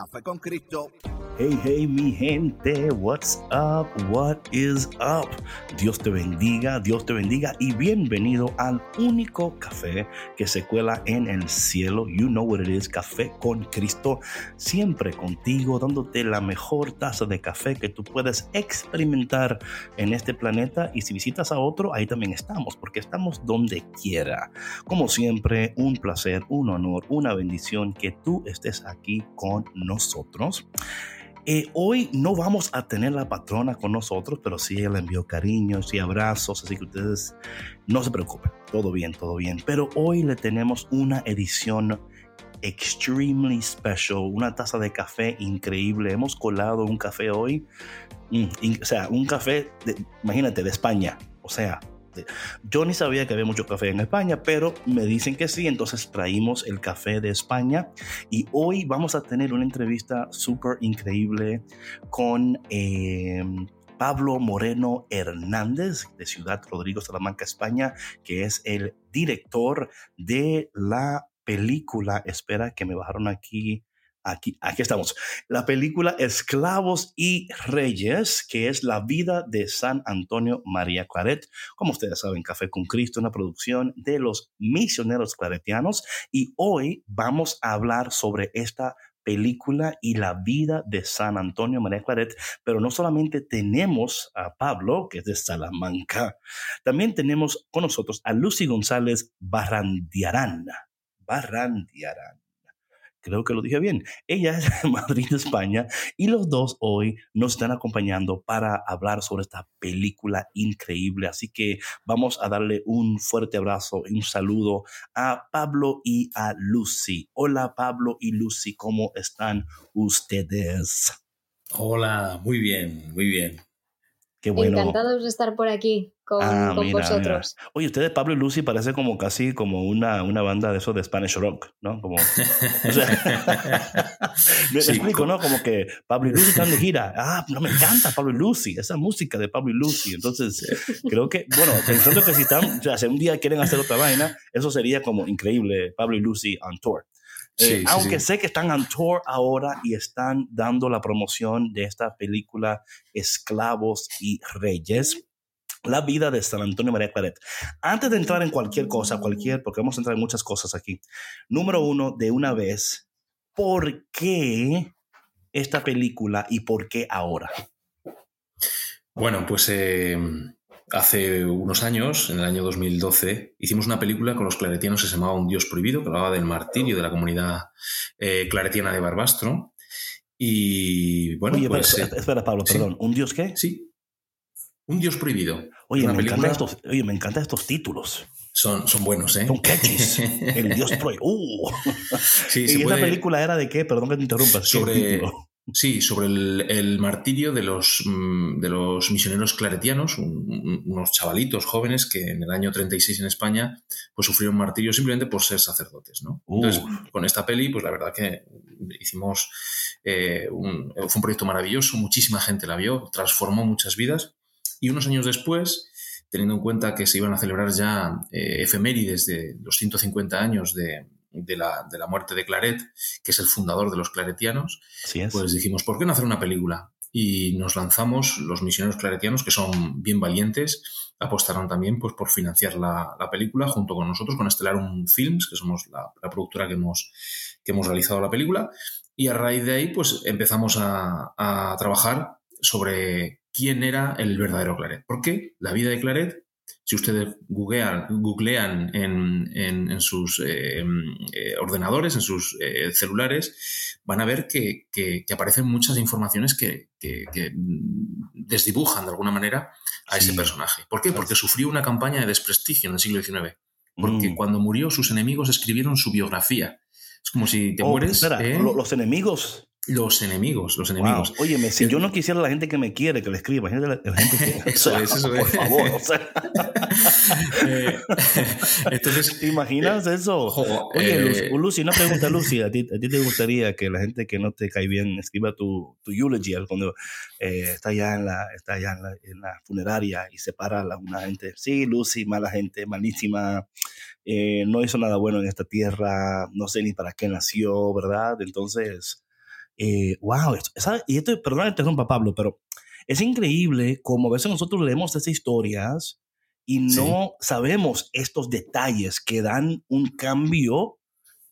Café con Cristo. Hey, hey, mi gente, what's up? What is up? Dios te bendiga, Dios te bendiga y bienvenido al único café que se cuela en el cielo. You know what it is, café con Cristo, siempre contigo, dándote la mejor taza de café que tú puedes experimentar en este planeta. Y si visitas a otro, ahí también estamos, porque estamos donde quiera. Como siempre, un placer, un honor, una bendición que tú estés aquí con nosotros. Eh, hoy no vamos a tener la patrona con nosotros, pero sí le envió cariños y abrazos, así que ustedes no se preocupen, todo bien, todo bien. Pero hoy le tenemos una edición extremely special, una taza de café increíble. Hemos colado un café hoy, mm, o sea, un café, de, imagínate, de España, o sea, yo ni sabía que había mucho café en España, pero me dicen que sí, entonces traímos el café de España y hoy vamos a tener una entrevista súper increíble con... Eh, Pablo Moreno Hernández de Ciudad Rodrigo, Salamanca, España, que es el director de la película. Espera que me bajaron aquí Aquí, estamos. La película Esclavos y Reyes, que es la vida de San Antonio María Claret. Como ustedes saben, Café con Cristo, una producción de los misioneros claretianos. Y hoy vamos a hablar sobre esta película y la vida de San Antonio María Claret, pero no solamente tenemos a Pablo, que es de Salamanca, también tenemos con nosotros a Lucy González Barrandiarán. Barrandiarán creo que lo dije bien. Ella es de Madrid, España, y los dos hoy nos están acompañando para hablar sobre esta película increíble. Así que vamos a darle un fuerte abrazo y un saludo a Pablo y a Lucy. Hola Pablo y Lucy, ¿cómo están ustedes? Hola, muy bien, muy bien. Qué bueno. Encantados de estar por aquí con, ah, vosotros. Oye, ustedes, Pablo y Lucy, parece como casi como una, una banda de eso de Spanish Rock, ¿no? Como, o sea, me, explico, ¿no? Como que Pablo y Lucy están de gira. Ah, no me encanta Pablo y Lucy, esa música de Pablo y Lucy. Entonces, creo que, bueno, pensando que si están, o sea, si un día quieren hacer otra vaina, eso sería como increíble, Pablo y Lucy on tour. Eh, aunque sé que están on tour ahora y están dando la promoción de esta película Esclavos y Reyes. La vida de San Antonio María Claret. Antes de entrar en cualquier cosa, cualquier, porque vamos a entrar en muchas cosas aquí. Número uno, de una vez, ¿por qué esta película y por qué ahora? Bueno, pues eh, hace unos años, en el año 2012, hicimos una película con los claretianos que se llamaba Un Dios Prohibido, que hablaba del martirio de la comunidad eh, claretiana de Barbastro. Y bueno, Oye, pues, eh, espera, Pablo, perdón. ¿Un Dios qué? Sí. Un Dios Prohibido. Oye, me, encantan estos, oye me encantan estos títulos. Son, son buenos, ¿eh? Son catchies. el Dios Prohibido. Uh. Sí, ¿Y esa película era de qué? Perdón que te interrumpa. Sobre, Sí, sobre el, martirio de los, mm, de los misioneros claretianos, unos chavalitos jóvenes que en el año 36 en España pues sufrieron martirio simplemente por ser sacerdotes. ¿no? Entonces, con esta peli, pues la verdad que hicimos, eh, un, fue un proyecto maravilloso, muchísima gente la vio, transformó muchas vidas y unos años después, teniendo en cuenta que se iban a celebrar ya eh, efemérides de los 150 años de, de la, de la, muerte de Claret, que es el fundador de los claretianos, pues dijimos, ¿por qué no hacer una película? Y nos lanzamos, los misioneros claretianos, que son bien valientes, apostaron también pues, por financiar la, la película junto con nosotros, con Stellarium Films, que somos la, la, productora que hemos, que hemos realizado la película. Y a raíz de ahí, pues empezamos a, a trabajar sobre quién era el verdadero Claret. Porque la vida de Claret si ustedes googlean, googlean en, sus eh, eh, ordenadores, en sus eh, celulares, van a ver que, aparecen muchas informaciones que, desdibujan de alguna manera a ese personaje. ¿Por qué? Porque sufrió una campaña de desprestigio en el siglo XIX. Porque mm. cuando murió, sus enemigos escribieron su biografía. Es como si te oh, mueres. los enemigos los enemigos, los enemigos. Oye, si yo no quisiera la gente que me quiere, que le escriba, la, gente que... eso es, eso Por favor, eh, entonces... ¿Te imaginas eso? Oye, eh, Lucy, una pregunta, Lucy, ¿a ti, ¿a ti, te gustaría que la gente que no te cae bien escriba tu, tu eulogy cuando eh, está allá, en la, está allá en la, en la funeraria y separa a una gente? Sí, Lucy, mala gente, malísima, no hizo nada bueno en esta tierra, no sé ni para qué nació, ¿verdad? Entonces eh, wow, y esto, perdón, interrumpa Pablo, pero es increíble como a veces nosotros leemos esas historias y no sabemos estos detalles que dan un cambio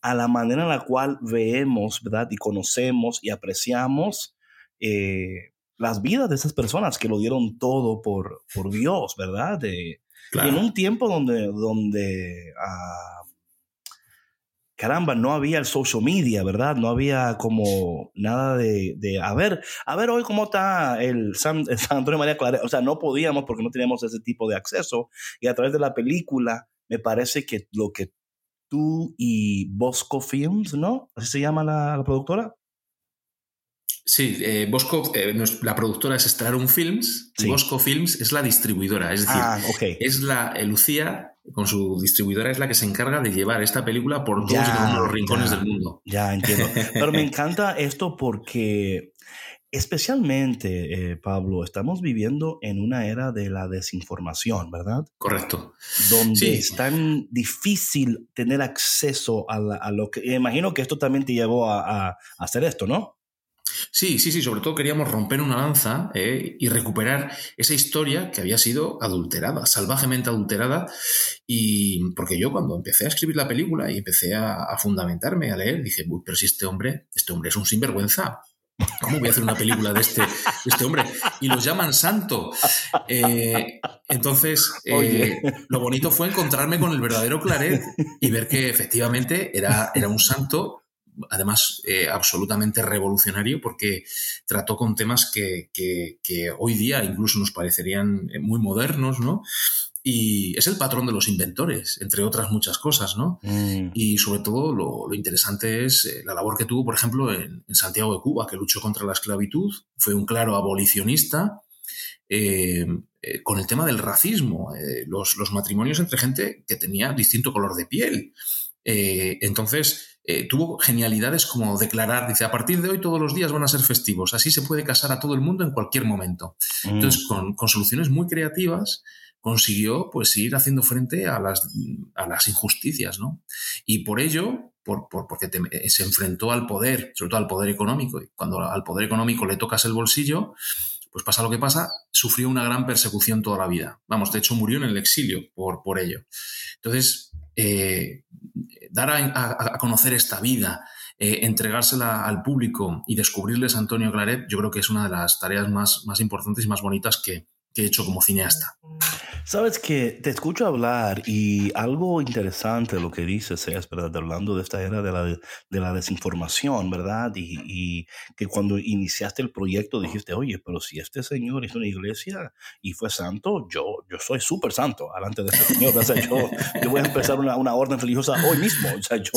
a la manera en la cual vemos, ¿verdad? Y conocemos y apreciamos eh, las vidas de esas personas que lo dieron todo por, por Dios, ¿verdad? De, en un tiempo donde, donde ah, caramba, no había el social media, ¿verdad? No había como nada de, de a ver, a ver hoy cómo está el San, Antonio María Clara. O sea, no podíamos porque no teníamos ese tipo de acceso. Y a través de la película, me parece que lo que tú y Bosco Films, ¿no? ¿Así se llama la, productora? Sí, eh, Bosco, eh, la productora es Strarum Films y Bosco Films es la distribuidora. Es decir, ah, es la eh, Lucía con su distribuidora es la que se encarga de llevar esta película por todos los rincones del mundo. Ya entiendo. Pero me encanta esto porque especialmente, eh, Pablo, estamos viviendo en una era de la desinformación, ¿verdad? Correcto. Donde es tan difícil tener acceso a, lo que... Imagino que esto también te llevó a hacer esto, ¿no? Sí, sí, sí, sobre todo queríamos romper una lanza eh, y recuperar esa historia que había sido adulterada, salvajemente adulterada. Y porque yo cuando empecé a escribir la película y empecé a, fundamentarme, a leer, dije, pero si este hombre, este hombre es un sinvergüenza. ¿Cómo voy a hacer una película de este, este hombre? Y lo llaman santo. Eh, entonces, eh, lo bonito fue encontrarme con el verdadero Claret y ver que efectivamente era, era un santo además eh, absolutamente revolucionario porque trató con temas que, hoy día incluso nos parecerían eh, muy modernos, ¿no? Y es el patrón de los inventores, entre otras muchas cosas, ¿no? Mm. Y sobre todo lo, interesante es eh, la labor que tuvo, por ejemplo, en, Santiago de Cuba, que luchó contra la esclavitud, fue un claro abolicionista, con el tema del racismo, los, los, matrimonios entre gente que tenía distinto color de piel. entonces, eh, tuvo genialidades como declarar, dice, a partir de hoy todos los días van a ser festivos, así se puede casar a todo el mundo en cualquier momento. Mm. Entonces, con, soluciones muy creativas, consiguió pues ir haciendo frente a las, a las injusticias, ¿no? Y por ello, por, porque eh, se enfrentó al poder, sobre todo al poder económico, y cuando al poder económico le tocas el bolsillo, pues pasa lo que pasa, sufrió una gran persecución toda la vida. Vamos, de hecho murió en el exilio por, por ello. Entonces, eh, dar a, conocer esta vida, eh, entregársela al público y descubrirles a Antonio Claret, yo creo que es una de las tareas más, más importantes y más bonitas que, que he hecho como cineasta. Sabes que te escucho hablar y algo interesante lo que dices es, ¿verdad? Hablando de esta era de la, de la desinformación, ¿verdad? Y, y, que cuando iniciaste el proyecto dijiste, oye, pero si este señor hizo una iglesia y fue santo, yo, yo soy súper santo delante de este señor. O sea, yo, yo, voy a empezar una, una, orden religiosa hoy mismo. O sea, yo,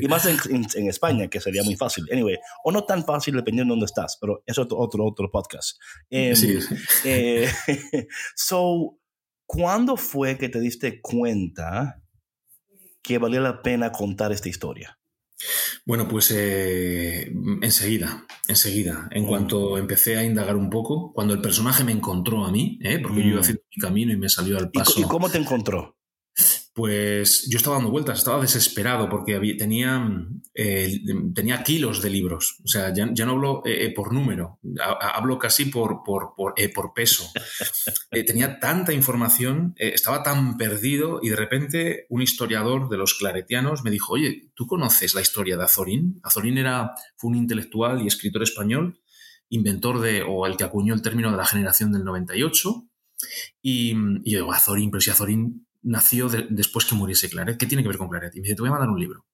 y, más en, en, España, que sería muy fácil. Anyway, o no tan fácil dependiendo de dónde estás, pero eso es otro, otro, podcast. Em, sí. Eh, so, ¿Cuándo fue que te diste cuenta que valía la pena contar esta historia? Bueno, pues eh, enseguida, enseguida. En mm. cuanto empecé a indagar un poco, cuando el personaje me encontró a mí, ¿eh? porque yo iba mm. haciendo mi camino y me salió al paso. ¿Y cómo te encontró? Pues yo estaba dando vueltas, estaba desesperado porque tenía, eh, tenía kilos de libros. O sea, ya, no hablo eh, eh, por número, hablo casi por, por, por, por peso. tenía tanta información, estaba tan perdido y de repente un historiador de los claretianos me dijo, oye, ¿tú conoces la historia de Azorín? Azorín era, fue un intelectual y escritor español, inventor de, o el que acuñó el término de la generación del 98 Y, yo digo, Azorín, pero si Azorín nació después que muriese Claret, ¿qué tiene que ver con Claret? Y me dice, te voy a mandar un libro.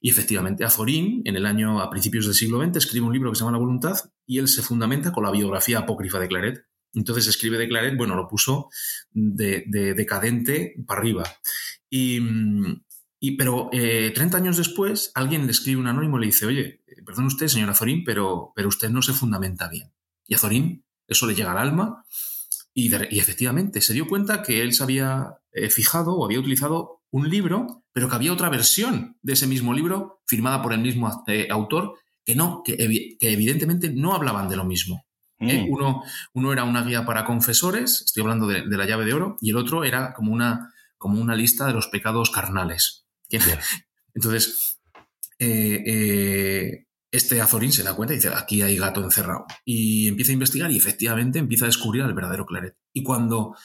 Y efectivamente, Azorín, en el año a principios del siglo XX, escribe un libro que se llama La Voluntad y él se fundamenta con la biografía apócrifa de Claret. Entonces escribe de Claret, bueno, lo puso de, decadente para arriba. Y, pero 30 eh, años después, alguien le escribe un anónimo y le dice, oye, eh, perdón usted, señor Azorín, pero, pero usted no se fundamenta bien. Y Azorín, eso le llega al alma y, efectivamente se dio cuenta que él se había eh, fijado o había utilizado un libro, pero que había otra versión de ese mismo libro firmada por el mismo autor que no, que, evidentemente no hablaban de lo mismo. Mm. Uno, uno, era una guía para confesores, estoy hablando de, de, la llave de oro, y el otro era como una, como una lista de los pecados carnales. Entonces, eh, eh, este Azorín se da cuenta y dice, aquí hay gato encerrado. Y empieza a investigar y efectivamente empieza a descubrir al verdadero Claret. Y cuando,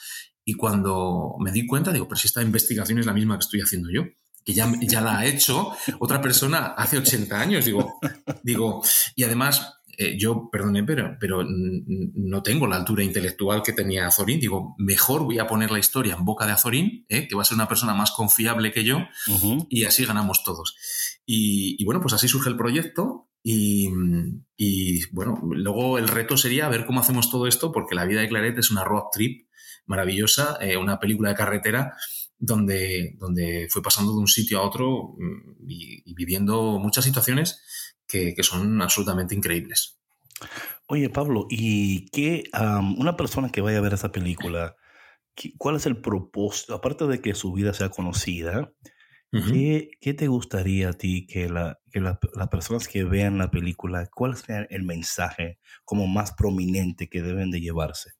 y cuando me di cuenta, digo, pero si esta investigación es la misma que estoy haciendo yo, que ya, ya la ha hecho otra persona hace 80 años, digo, digo, y además eh, yo, perdone, pero, pero no tengo la altura intelectual que tenía Azorín. Digo, mejor voy a poner la historia en boca de Azorín, ¿eh? que va a ser una persona más confiable que yo, y así ganamos todos. Y, bueno, pues así surge el proyecto. Y, bueno, luego el reto sería ver cómo hacemos todo esto, porque la vida de Claret es una road trip maravillosa, eh, una película de carretera donde, donde fue pasando de un sitio a otro mm, y viviendo muchas situaciones que, son absolutamente increíbles. Oye, Pablo, ¿y qué una persona que vaya a ver esa película, cuál es el propósito, aparte de que su vida sea conocida, ¿qué, te gustaría a ti que, la, que las personas que vean la película, cuál sea el mensaje como más prominente que deben de llevarse?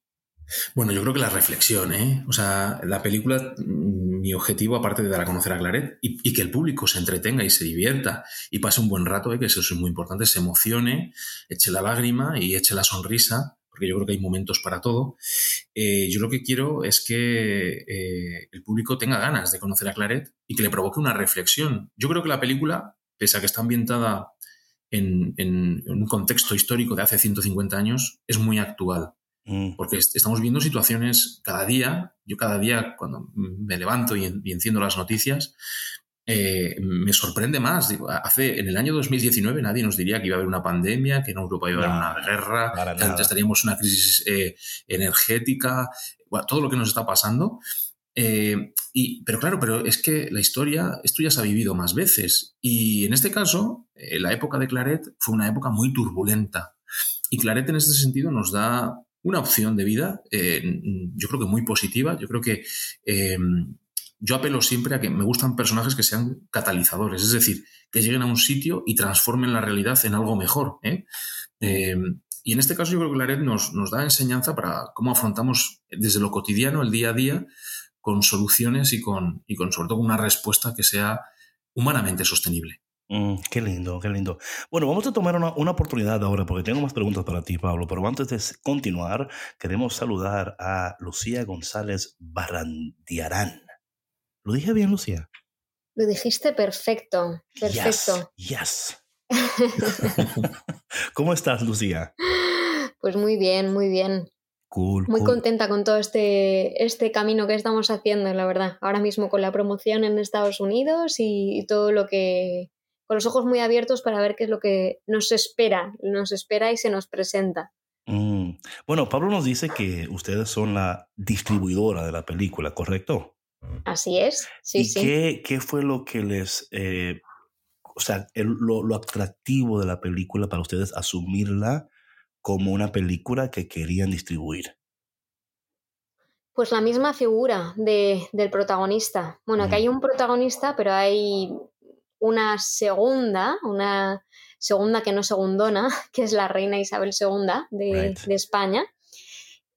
Bueno, yo creo que la reflexión, ¿eh? O sea, la película, mm, mi objetivo, aparte de dar a conocer a Claret, y, que el público se entretenga y se divierta y pase un buen rato, ¿eh? que eso es muy importante, se emocione, eche la lágrima y eche la sonrisa, porque yo creo que hay momentos para todo. Eh, yo lo que quiero es que eh, el público tenga ganas de conocer a Claret y que le provoque una reflexión. Yo creo que la película, pese a que está ambientada en, un contexto histórico de hace 150 años, es muy actual. Mm. Porque estamos viendo situaciones cada día, yo cada día cuando me levanto y, enciendo las noticias, eh, me sorprende más. hace, en el año 2019 nadie nos diría que iba a haber una pandemia, que en Europa iba a haber una guerra, que antes estaríamos una crisis eh, energética, todo lo que nos está pasando. Eh, y, pero claro, pero es que la historia, esto ya se ha vivido más veces. Y en este caso, la época de Claret fue una época muy turbulenta. Y Claret en este sentido nos da una opción de vida, eh, yo creo que muy positiva. Yo creo que eh, yo apelo siempre a que me gustan personajes que sean catalizadores, es decir, que lleguen a un sitio y transformen la realidad en algo mejor. ¿eh? y en este caso yo creo que la red nos, nos da enseñanza para cómo afrontamos desde lo cotidiano, el día a día, con soluciones y con, y con sobre todo una respuesta que sea humanamente sostenible. Mm, qué lindo, qué lindo. Bueno, vamos a tomar una, una, oportunidad ahora porque tengo más preguntas para ti, Pablo, pero antes de continuar, queremos saludar a Lucía González Barrandiarán. ¿Lo dije bien, Lucía? Lo dijiste perfecto, perfecto. Yes. ¿Cómo estás, Lucía? Pues muy bien, muy bien. Cool, muy contenta con todo este, este camino que estamos haciendo, la verdad. Ahora mismo con la promoción en Estados Unidos y todo lo que con los ojos muy abiertos para ver qué es lo que nos espera, nos espera y se nos presenta. Mm. Bueno, Pablo nos dice que ustedes son la distribuidora de la película, ¿correcto? Así es, sí, ¿Y sí. Qué, ¿Qué fue lo que les, eh, o sea, lo, lo, atractivo de la película para ustedes asumirla como una película que querían distribuir? Pues la misma figura de, del protagonista. Bueno, que mm. hay un protagonista, pero hay una segunda, una segunda que no segundona, que es la reina Isabel II de, España.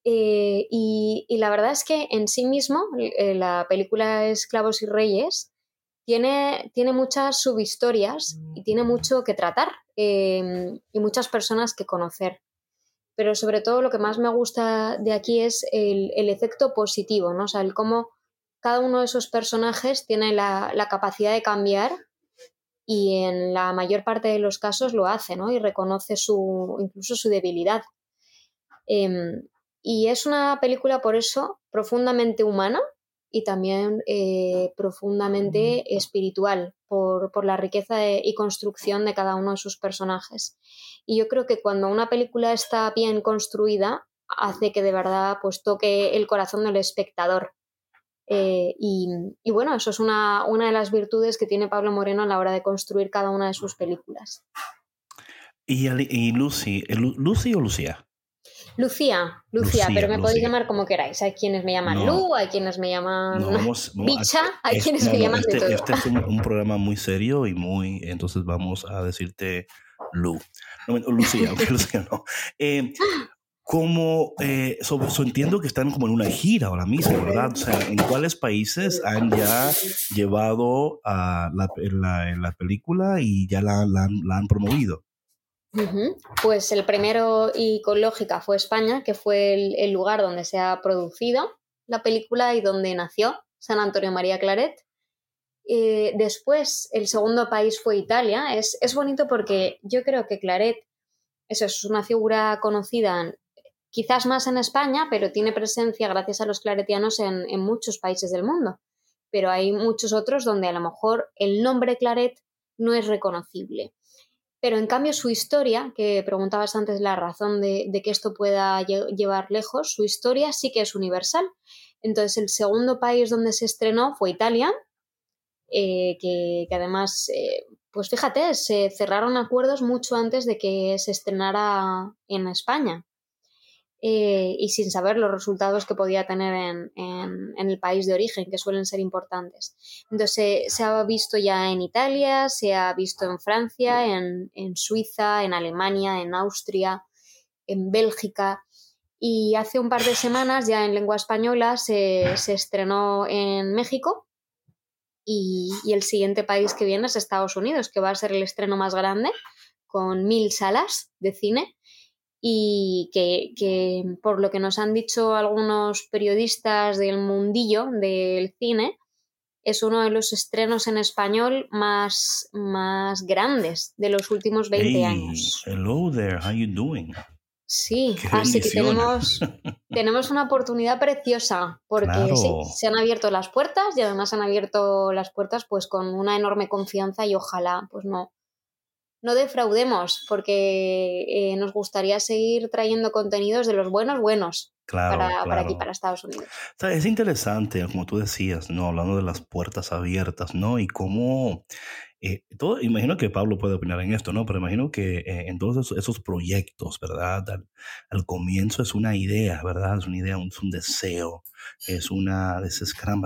Eh, y, la verdad es que en sí mismo eh, la película Esclavos y Reyes tiene, tiene muchas subhistorias y tiene mucho que tratar em, y muchas personas que conocer. Pero sobre todo lo que más me gusta de aquí es el, efecto positivo, ¿no? O sea, el cómo cada uno de esos personajes tiene la, la capacidad de cambiar y en la mayor parte de los casos lo hace, ¿no? Y reconoce su, incluso su debilidad. Em, Y es una película, por eso, profundamente humana y también eh, profundamente espiritual, por, por la riqueza y construcción de cada uno de sus personajes. Y yo creo que cuando una película está bien construida, hace que de verdad pues toque el corazón del espectador. Eh, y, y, bueno, eso es una, una, de las virtudes que tiene Pablo Moreno a la hora de construir cada una de sus películas. ¿Y, y Lucy, Lucy o Lucía? Lucía, Lucía, pero me podéis llamar como queráis. Hay quienes me llaman Lu, hay quienes me llaman Bicha, hay quienes me llaman este, de todo. Este es un, programa muy serio y muy, entonces vamos a decirte Lu. No, Lucía, Lucía no. Eh, como, eh, entiendo que están como en una gira ahora mismo, ¿verdad? O sea, ¿en cuáles países han ya llevado a la, la, película y ya la, la han promovido? Pues el primero y con lógica fue España, que fue el, lugar donde se ha producido la película y donde nació San Antonio María Claret. Eh, después, el segundo país fue Italia. Es, es, bonito porque yo creo que Claret eso es una figura conocida quizás más en España, pero tiene presencia gracias a los claretianos en, muchos países del mundo. Pero hay muchos otros donde a lo mejor el nombre Claret no es reconocible. Pero en cambio su historia, que preguntabas antes la razón de, que esto pueda llevar lejos, su historia sí que es universal. Entonces el segundo país donde se estrenó fue Italia, eh, que, además, eh, pues fíjate, se cerraron acuerdos mucho antes de que se estrenara en España. Eh, y sin saber los resultados que podía tener en, en, el país de origen, que suelen ser importantes. Entonces se, ha visto ya en Italia, se ha visto en Francia, en, en Suiza, en Alemania, en Austria, en Bélgica. Y hace un par de semanas, ya en lengua española, se, se estrenó en México. Y, y el siguiente país que viene es Estados Unidos, que va a ser el estreno más grande, con mil salas de cine y que, por lo que nos han dicho algunos periodistas del mundillo del cine, es uno de los estrenos en español más, más grandes de los últimos 20 años. Hello there, how you doing? Sí, así que tenemos, tenemos una oportunidad preciosa porque se han abierto las puertas y además han abierto las puertas pues con una enorme confianza y ojalá pues no, no defraudemos, porque eh, nos gustaría seguir trayendo contenidos de los buenos buenos para, aquí, para Estados Unidos. es interesante, como tú decías, ¿no? Hablando de las puertas abiertas, ¿no? Y cómo... Eh, todo, imagino que Pablo puede opinar en esto, ¿no? Pero imagino que eh, en todos esos, proyectos, ¿verdad? Al, comienzo es una idea, ¿verdad? Es una idea, es un deseo, es una, de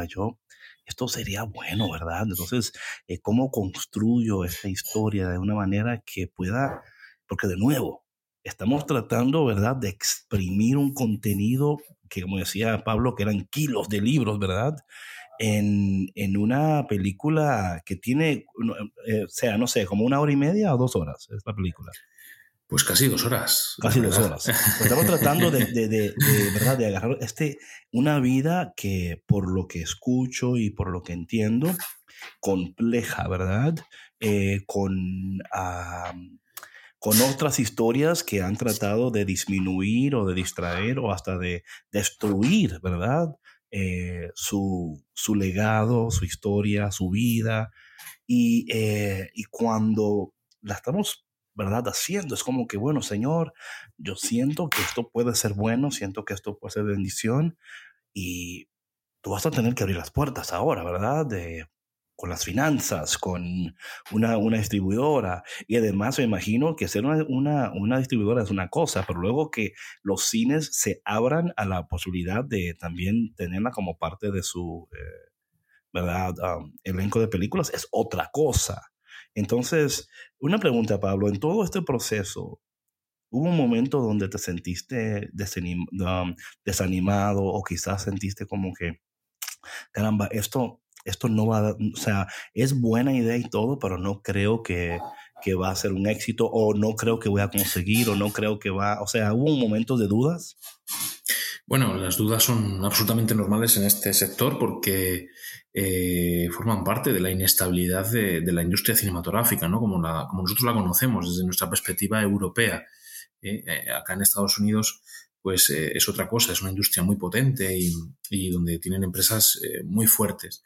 yo esto sería bueno, ¿verdad? Entonces, eh, ¿cómo construyo esta historia de una manera que pueda, porque de nuevo, estamos tratando, ¿verdad?, de exprimir un contenido que, como decía Pablo, que eran kilos de libros, ¿verdad? En, en una película que tiene, eh, o sea, no sé, como una hora y media o dos horas, es la película. Pues casi dos horas. Casi dos horas. Estamos tratando de, de, de, ¿verdad? de agarrar este, una vida que por lo que escucho y por lo que entiendo, compleja, ¿verdad? Eh, con, con otras historias que han tratado de disminuir o de distraer o hasta de destruir, ¿verdad? Eh, su, su, legado, su historia, su vida. Y, eh, y cuando la estamos ¿verdad? Haciendo. Es como que, bueno, Señor, yo siento que esto puede ser bueno, siento que esto puede ser bendición y tú vas a tener que abrir las puertas ahora, ¿verdad? De, con las finanzas, con una, una, distribuidora. Y además me imagino que ser una, una, una, distribuidora es una cosa, pero luego que los cines se abran a la posibilidad de también tenerla como parte de su, eh, ¿verdad? Um, elenco de películas es otra cosa. Entonces, una pregunta, Pablo, en todo este proceso, ¿hubo un momento donde te sentiste desanimado o quizás sentiste como que, caramba, esto, esto no va a, o sea, es buena idea y todo, pero no creo que, que va a ser un éxito o no creo que voy a conseguir o no creo que va, o sea, ¿hubo un momento de dudas? Bueno, las dudas son absolutamente normales en este sector porque eh, forman parte de la inestabilidad de, la industria cinematográfica, ¿no? Como, como, nosotros la conocemos desde nuestra perspectiva europea. ¿eh? Eh, acá en Estados Unidos, pues es otra cosa, es una industria muy potente y, donde tienen empresas muy fuertes.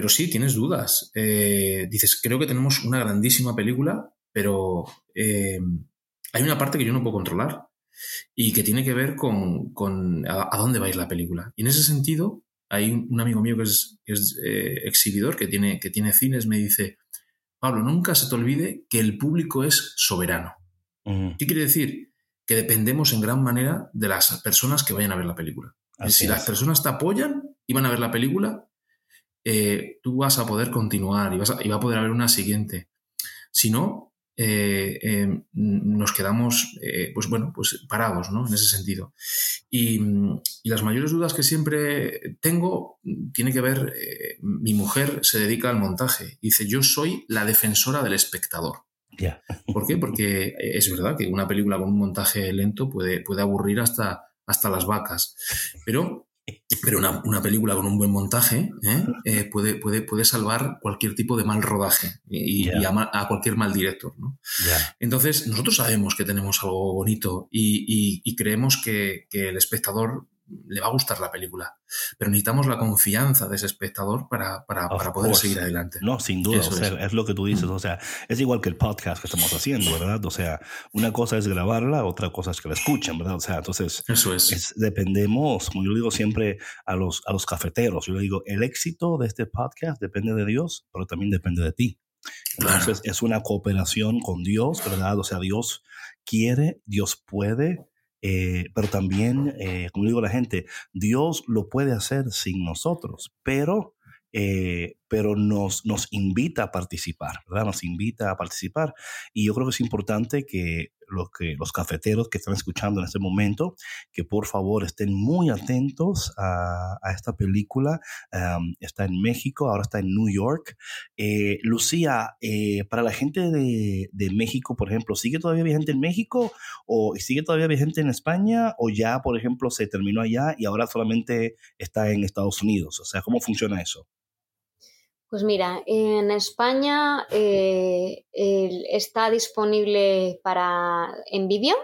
Pero sí, tienes dudas. Eh, dices, creo que tenemos una grandísima película, pero hay una parte que yo no puedo controlar y que tiene que ver con, a, dónde va a ir la película. Y en ese sentido, hay un, amigo mío que es, exhibidor, que tiene, que tiene cines, me dice, Pablo, nunca se te olvide que el público es soberano. ¿Qué quiere decir? que dependemos en gran manera de las personas que vayan a ver la película. si las personas te apoyan y van a ver la película, eh, tú vas a poder continuar y, vas a, va a poder haber una siguiente. Si no, eh, em, nos quedamos, eh, pues bueno, pues parados, ¿no? En ese sentido. Y, las mayores dudas que siempre tengo tiene que ver, mi mujer se dedica al montaje. Dice, yo soy la defensora del espectador. ¿Por qué? Porque es verdad que una película con un montaje lento puede, puede aburrir hasta, hasta las vacas. Pero, pero una, película con un buen montaje ¿eh? Eh, puede, puede, puede salvar cualquier tipo de mal rodaje y, a, cualquier mal director. Entonces, nosotros sabemos que tenemos algo bonito y, creemos que, que el espectador le va a gustar la película. Pero necesitamos la confianza de ese espectador para, para, poder seguir adelante. No, sin duda. es. lo que tú dices. O sea, es igual que el podcast que estamos haciendo, ¿verdad? O sea, una cosa es grabarla, otra cosa es que la escuchen, ¿verdad? O sea, entonces. Eso es. dependemos, como yo digo siempre a los, a los cafeteros, yo le digo, el éxito de este podcast depende de Dios, pero también depende de ti. Entonces, es una cooperación con Dios, ¿verdad? O sea, Dios quiere, Dios puede, eh, pero también, eh, como digo la gente, Dios lo puede hacer sin nosotros, pero, eh, pero nos, nos invita a participar, ¿verdad? Nos invita a participar. Y yo creo que es importante que los, que, los cafeteros que están escuchando en este momento, que por favor estén muy atentos a, esta película. está en México, ahora está en New York. Eh, Lucía, eh, para la gente de, de, México, por ejemplo, ¿sigue todavía vigente en México o sigue todavía vigente en España o ya, por ejemplo, se terminó allá y ahora solamente está en Estados Unidos? O sea, ¿cómo funciona eso? Pues mira, en España eh, está disponible para en vídeo,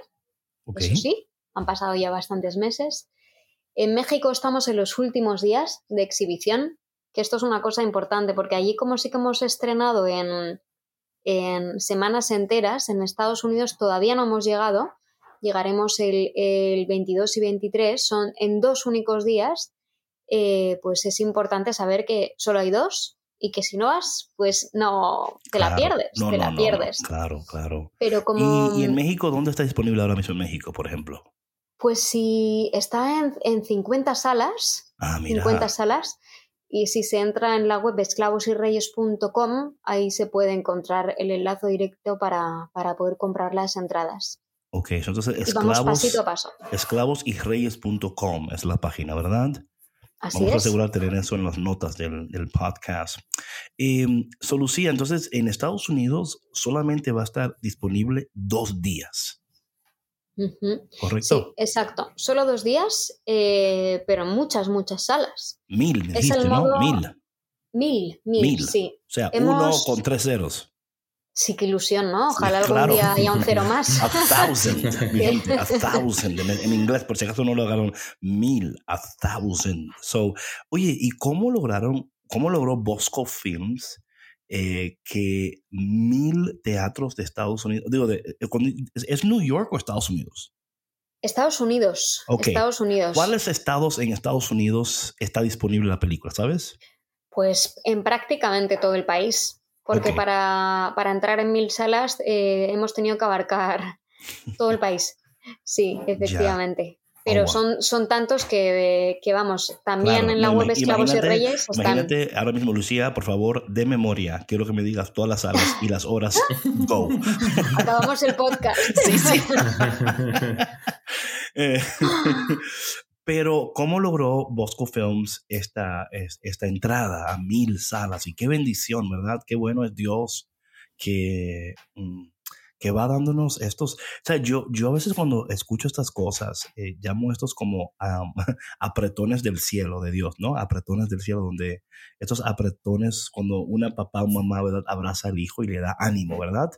eso sí, han pasado ya bastantes meses. En México estamos en los últimos días de exhibición, que esto es una cosa importante, porque allí como sí que hemos estrenado en, en semanas enteras, en Estados Unidos todavía no hemos llegado, llegaremos el, el 22 y 23, son en dos únicos días, eh, pues es importante saber que solo hay dos y que si no vas, pues no, te la pierdes, te la pierdes. claro, claro. Pero como... ¿Y, en México dónde está disponible ahora mismo en México, por ejemplo? Pues si está en, en 50 salas, ah, 50 salas, y si se entra en la web esclavosyreyes.com, ahí se puede encontrar el enlace directo para, para poder comprar las entradas. Ok, entonces esclavos, pasito a paso. esclavosyreyes.com es la página, ¿verdad? Vamos a asegurar tener eso en las notas del, podcast. Eh, so, Lucía, entonces en Estados Unidos solamente va a estar disponible dos días. ¿Correcto? Sí, exacto. Solo dos días, eh, pero muchas, muchas salas. Mil, me dijiste, ¿no? Mil. Mil, mil, sí. O sea, uno con tres ceros. Sí, qué ilusión, ¿no? Ojalá algún día haya un cero más. A thousand, a thousand. En, inglés, por si acaso no lo lograron, mil, a thousand. So, oye, ¿y cómo lograron, cómo logró Bosco Films eh, que mil teatros de Estados Unidos, digo, de, eh, ¿es New York o Estados Unidos? Estados Unidos. Estados Unidos. ¿Cuáles estados en Estados Unidos está disponible la película, sabes? Pues en prácticamente todo el país porque para, entrar en mil salas eh, hemos tenido que abarcar todo el país. Sí, efectivamente. Pero oh, son, son tantos que, vamos, también en la web Esclavos y Reyes están... Imagínate ahora mismo, Lucía, por favor, de memoria, quiero que me digas todas las salas y las horas. Go. Acabamos el podcast. Sí, sí. Eh, pero, ¿cómo logró Bosco Films esta, esta entrada a mil salas? Y qué bendición, ¿verdad? Qué bueno es Dios que, mm, que va dándonos estos. O sea, yo, yo a veces cuando escucho estas cosas, eh, llamo estos como apretones del cielo de Dios, ¿no? Apretones del cielo, donde estos apretones, cuando una papá o mamá, ¿verdad? Abraza al hijo y le da ánimo, ¿verdad?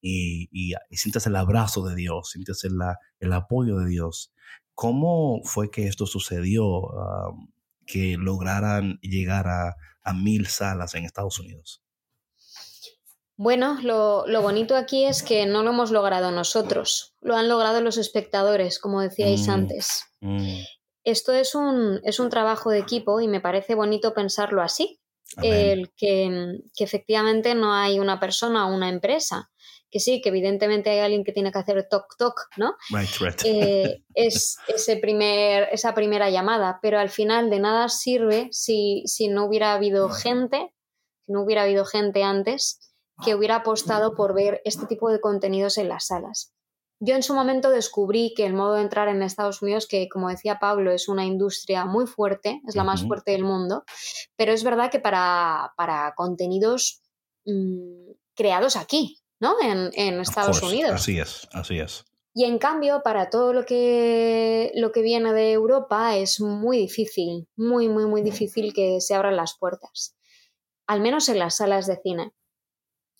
Y, y, sientes el abrazo de Dios, sientes el, el apoyo de Dios ¿Cómo fue que esto sucedió? Que lograran llegar a, a, mil salas en Estados Unidos. Bueno, lo, lo, bonito aquí es que no lo hemos logrado nosotros, lo han logrado los espectadores, como decíais mm, antes. Mm. Esto es un, es un trabajo de equipo y me parece bonito pensarlo así, el que, que, efectivamente no hay una persona o una empresa, que sí, que evidentemente hay alguien que tiene que hacer toc toc, ¿no? Eh, es ese primer, esa primera llamada, pero al final de nada sirve si, si no hubiera habido gente, si no hubiera habido gente antes que hubiera apostado por ver este tipo de contenidos en las salas. Yo en su momento descubrí que el modo de entrar en Estados Unidos, que como decía Pablo, es una industria muy fuerte, es la más fuerte del mundo, pero es verdad que para, para contenidos mmm, creados aquí, ¿no? En, en Estados Unidos. Así es, así es. Y en cambio, para todo lo que, lo que viene de Europa es muy difícil, muy, muy, muy difícil que se abran las puertas, al menos en las salas de cine.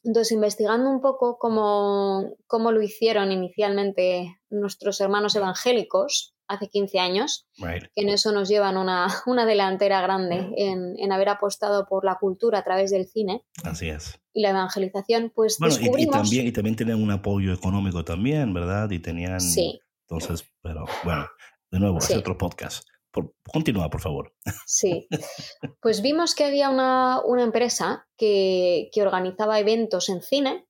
Entonces, investigando un poco cómo, cómo lo hicieron inicialmente nuestros hermanos evangélicos hace 15 años, que en eso nos llevan una, una delantera grande en, en, haber apostado por la cultura a través del cine. Así es. Y la evangelización, pues bueno, descubrimos... y, también, y también tenían un apoyo económico también, ¿verdad? Y tenían... Sí. Entonces, pero bueno, de nuevo, sí. es otro podcast. Por, continúa, por favor. Sí, pues vimos que había una, una empresa que, que, organizaba eventos en cine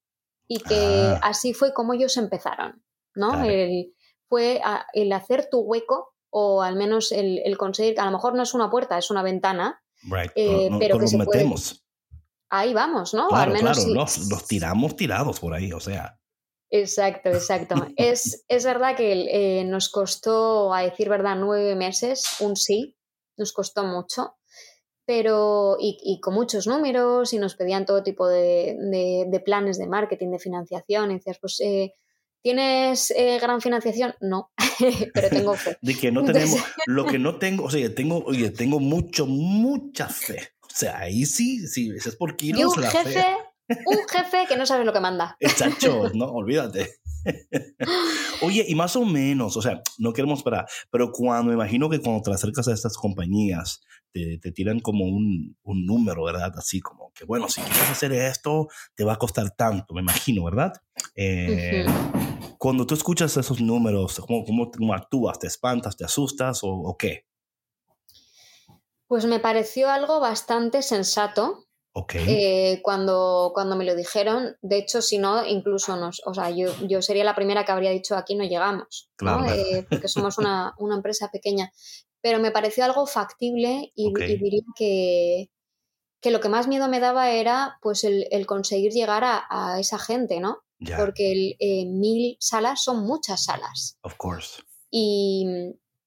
y que ah. así fue como ellos empezaron, ¿no? Claro. El, fue el hacer tu hueco o al menos el, el, conseguir, que a lo mejor no es una puerta, es una ventana, right. eh, pero, pero que se metemos. Puede... Ahí vamos, ¿no? Claro, al menos claro, los, los tiramos tirados por ahí, o sea. Exacto, exacto. es, es, verdad que eh, nos costó, a decir verdad, nueve meses, un sí, nos costó mucho, pero y, y con muchos números y nos pedían todo tipo de, de, de, planes de marketing, de financiación, y decías, pues, eh, ¿tienes eh, gran financiación? No, pero tengo fe. de que no tenemos, lo que no tengo, o sea, tengo, oye, tengo mucho, mucha fe. O sea, ahí sí, sí, es por kilos. Y un la jefe... Fe un jefe que no sabe lo que manda. Exacto, no, olvídate. Oye, y más o menos, o sea, no queremos parar, pero cuando imagino que cuando te acercas a estas compañías, te, te tiran como un, un, número, ¿verdad? Así como que, bueno, si quieres hacer esto, te va a costar tanto, me imagino, ¿verdad? Eh, uh -huh. Cuando tú escuchas esos números, ¿cómo, cómo, cómo actúas? ¿Te espantas, te asustas o, o qué? Pues me pareció algo bastante sensato, Okay. Eh, cuando, cuando me lo dijeron, de hecho, si no, incluso nos, o sea, yo, yo sería la primera que habría dicho aquí no llegamos, claro. ¿no? Eh, porque somos una, una, empresa pequeña. Pero me pareció algo factible y, okay. y diría que, que, lo que más miedo me daba era pues el, el conseguir llegar a, a, esa gente, ¿no? Yeah. Porque el, eh, mil salas son muchas salas. Of course. Y,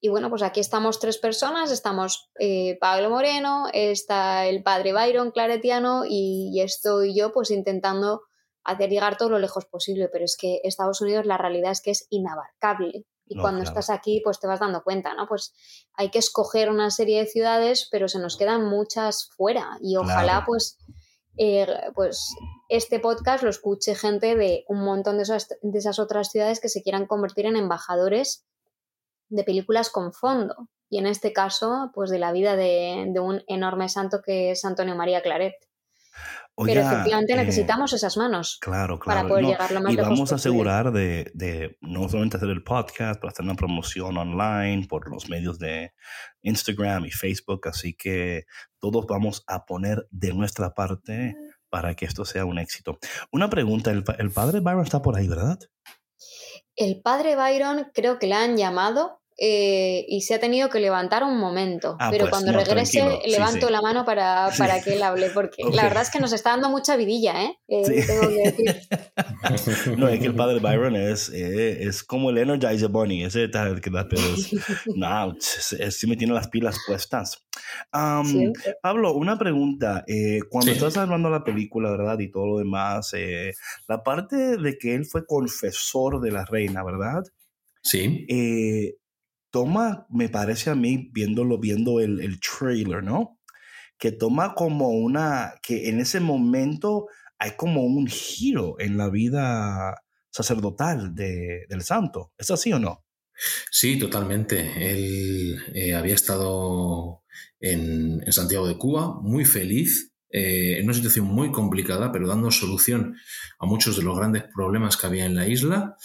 y bueno, pues aquí estamos tres personas, estamos eh, Pablo Moreno, está el padre Byron Claretiano y, y, estoy yo pues intentando hacer llegar todo lo lejos posible, pero es que Estados Unidos la realidad es que es inabarcable. Y no, cuando claro. estás aquí, pues te vas dando cuenta, ¿no? Pues hay que escoger una serie de ciudades, pero se nos quedan muchas fuera. Y ojalá, claro. pues, eh, pues este podcast lo escuche gente de un montón de esas, de esas otras ciudades que se quieran convertir en embajadores de películas con fondo. Y en este caso, pues de la vida de, de un enorme santo que es Antonio María Claret. Pero efectivamente necesitamos eh, esas manos claro, claro. para poder no, llegar lo más Y lejos vamos a asegurar de, de, no solamente hacer el podcast, pero hacer una promoción online por los medios de Instagram y Facebook. Así que todos vamos a poner de nuestra parte para que esto sea un éxito. Una pregunta, el, el padre Byron está por ahí, ¿verdad? El padre Byron creo que le han llamado eh, y se ha tenido que levantar un momento. Ah, pero pues, cuando no, regrese, levanto sí, sí. la mano para, para sí. que él hable, porque okay. la verdad es que nos está dando mucha vidilla, ¿eh? eh tengo que decir. no, es que el padre Byron es, eh, es como el Energizer Bunny, ese tal que da pedos. no, sí me tiene las pilas puestas. Um, Pablo, una pregunta. Eh, cuando estás hablando de la película, ¿verdad? Y todo lo demás, eh, la parte de que él fue confesor de la reina, ¿verdad? Sí. Eh, toma, me parece a mí, viéndolo, viendo el, el, trailer, ¿no? Que toma como una, que en ese momento hay como un giro en la vida sacerdotal de, del santo. ¿Es así o no? Sí, totalmente. Él eh, había estado en, Santiago de Cuba, muy feliz, eh, en una situación muy complicada, pero dando solución a muchos de los grandes problemas que había en la isla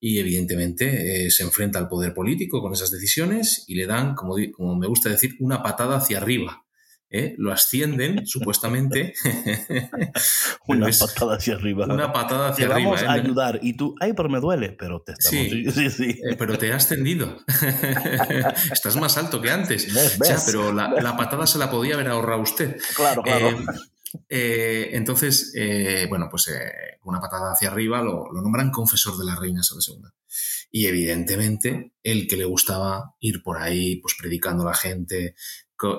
y evidentemente eh, se enfrenta al poder político con esas decisiones y le dan, como, como me gusta decir, una patada hacia arriba. ¿Eh? lo ascienden, supuestamente. una patada hacia arriba. Una patada hacia te arriba. Vamos a ¿eh? ayudar. Y tú, ay, pero me duele, pero te estamos... Sí, sí, sí. Eh, pero te has ascendido. Estás más alto que antes. pero la, patada se la podía haber ahorrado usted. Claro, claro. entonces, bueno, pues una patada hacia arriba lo, lo, nombran confesor de la reina Isabel II. Y evidentemente, el que le gustaba ir por ahí, pues predicando a la gente,